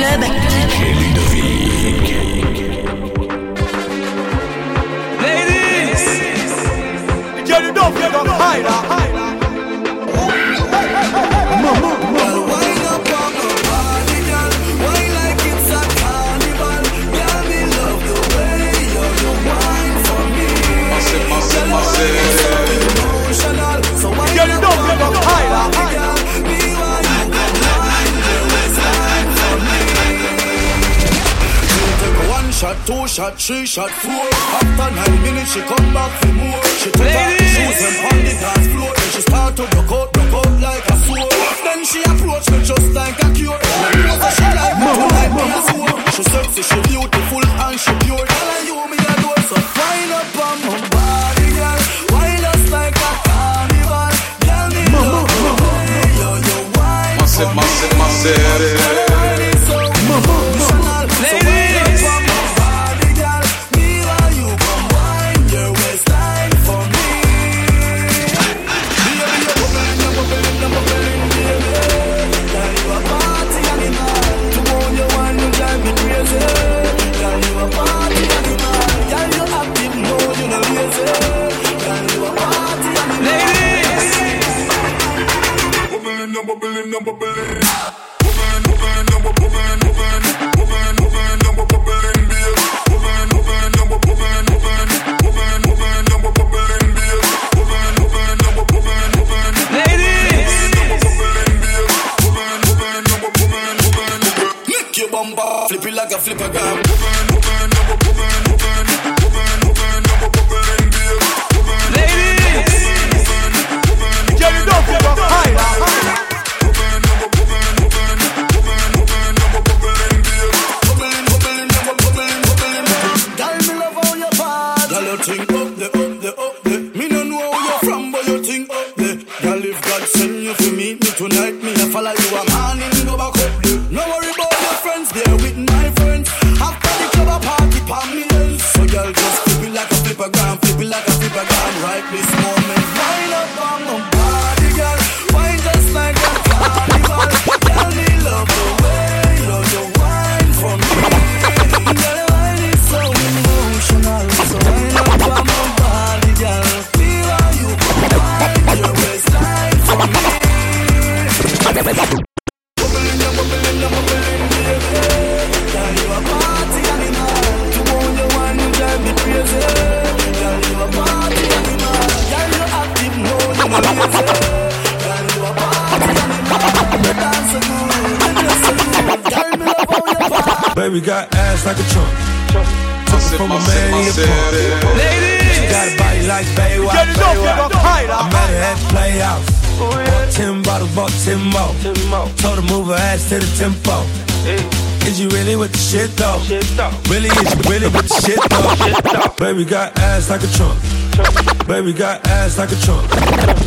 club. Ladies, shot, three shot, four. After nine minutes, she come back for more. She off Baby got ass like a trunk. Took from a man in pump. Ladies, Got a body like Baywatch. get it up, get I met her at the. Oh, bought ten bottles, bought ten more. Told her move her ass to the tempo. Is you really with the shit though? Really, is you really with the shit though? Baby got ass like a trunk. Baby got ass like a trunk.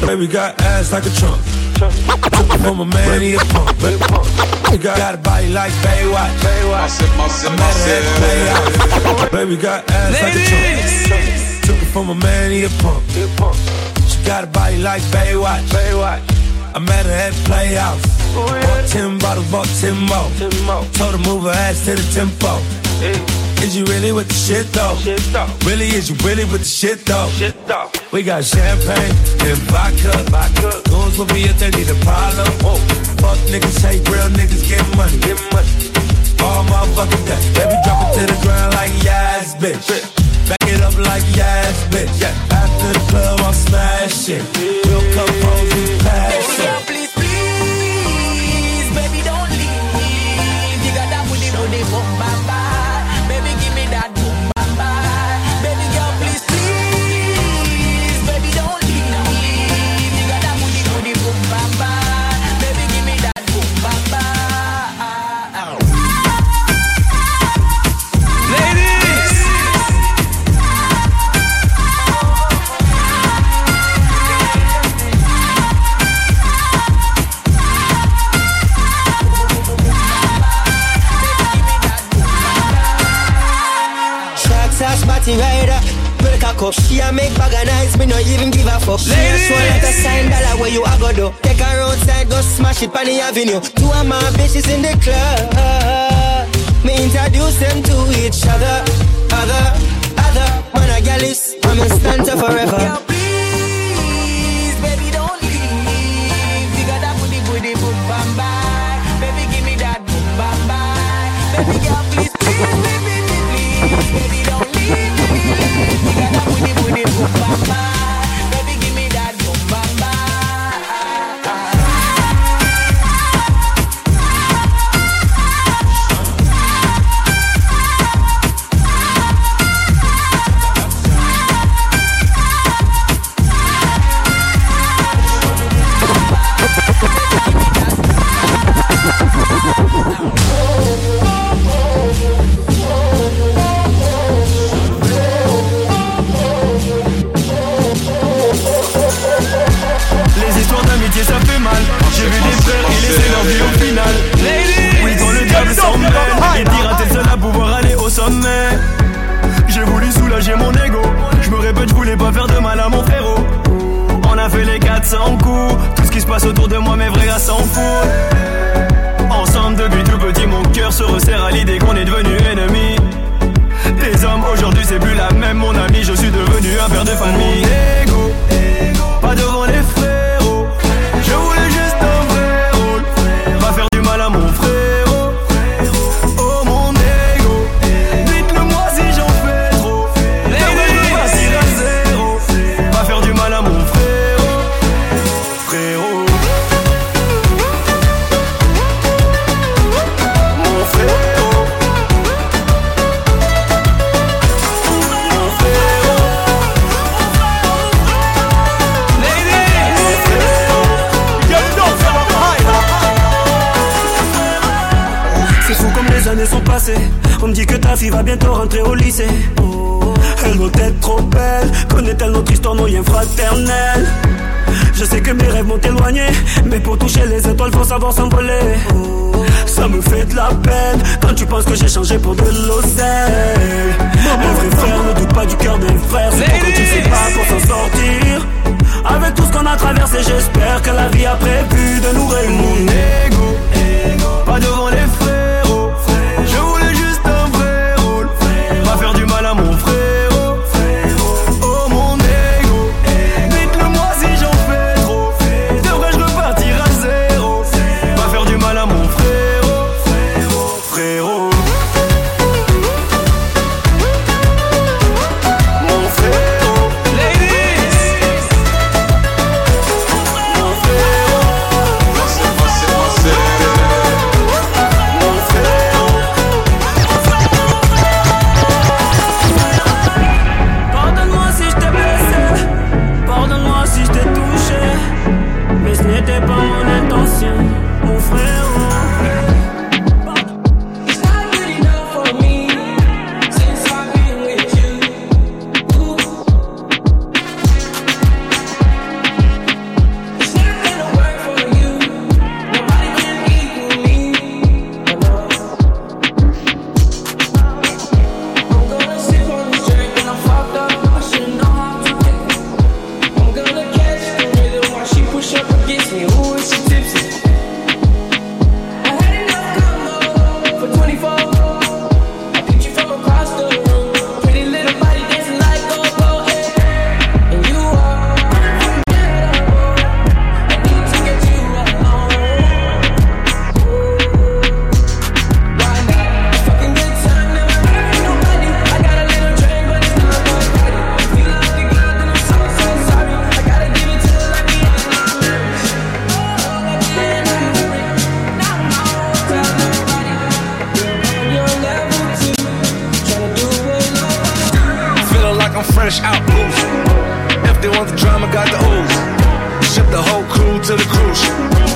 Baby got ass like a trunk. Took it from a man, he a pump. Baby got, a body like Baywatch. I met her at playhouse. Baby got ass like a trunk. Took it from a man, he a pump. She got a body like Baywatch. I met her at playhouse. Bought ten bottles, bought ten more. Told her move her ass to the tempo. Is you really with the shit though? Really, is you really with the shit though? We got champagne and vodka. Goons with me if they need a problem. Fuck niggas, hate real niggas, get money. All motherfucking day. Baby, drop it to the ground like yes, bitch. Back it up like yes, bitch. After the club, I'm smashing. We'll even give a fuck. She a Ladies. swan like a sign dollar where you a go do. Take her outside, go smash it on the avenue. Two of my bitches in the club. Dès qu'on est devenu ennemi. Des hommes aujourd'hui c'est plus la même mon ami Je suis devenu un père de famille. Pas devant les frais notre histoire nos liens fraternels. Je sais que mes rêves m'ont éloigné, mais pour toucher les étoiles, faut savoir s'envoler. Ça me fait de la peine quand tu penses que j'ai changé pour de l'oseille. Mon vrai frère ne doute pas du cœur des frères, c'est pourquoi tu ne sais pas pour s'en sortir. Avec tout ce qu'on a traversé, j'espère que la vie a prévu de nous réunir. Mon ego, pas devant les frères. fresh out. If they want the drama, got the ooze. Ship the whole crew to the cruise.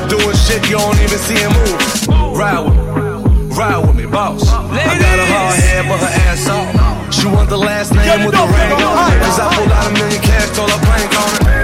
Doing shit you don't even see him move. Ride with me, ride with me, boss. Ladies. I got a hard head, but her ass off. She want the last name with the ring on it. Cause I pulled out a million cash, told her prank on it.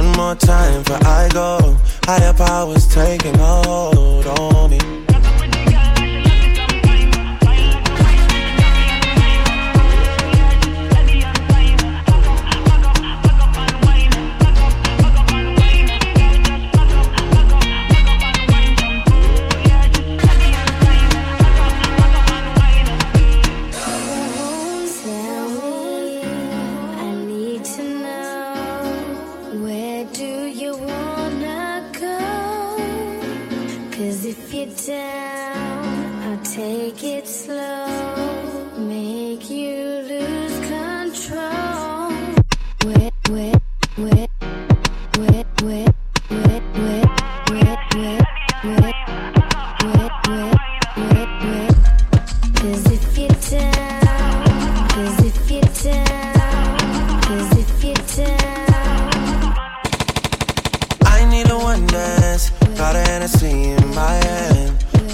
One more time before I go. Higher powers taking hold on me. Got a Hennessy in my hand.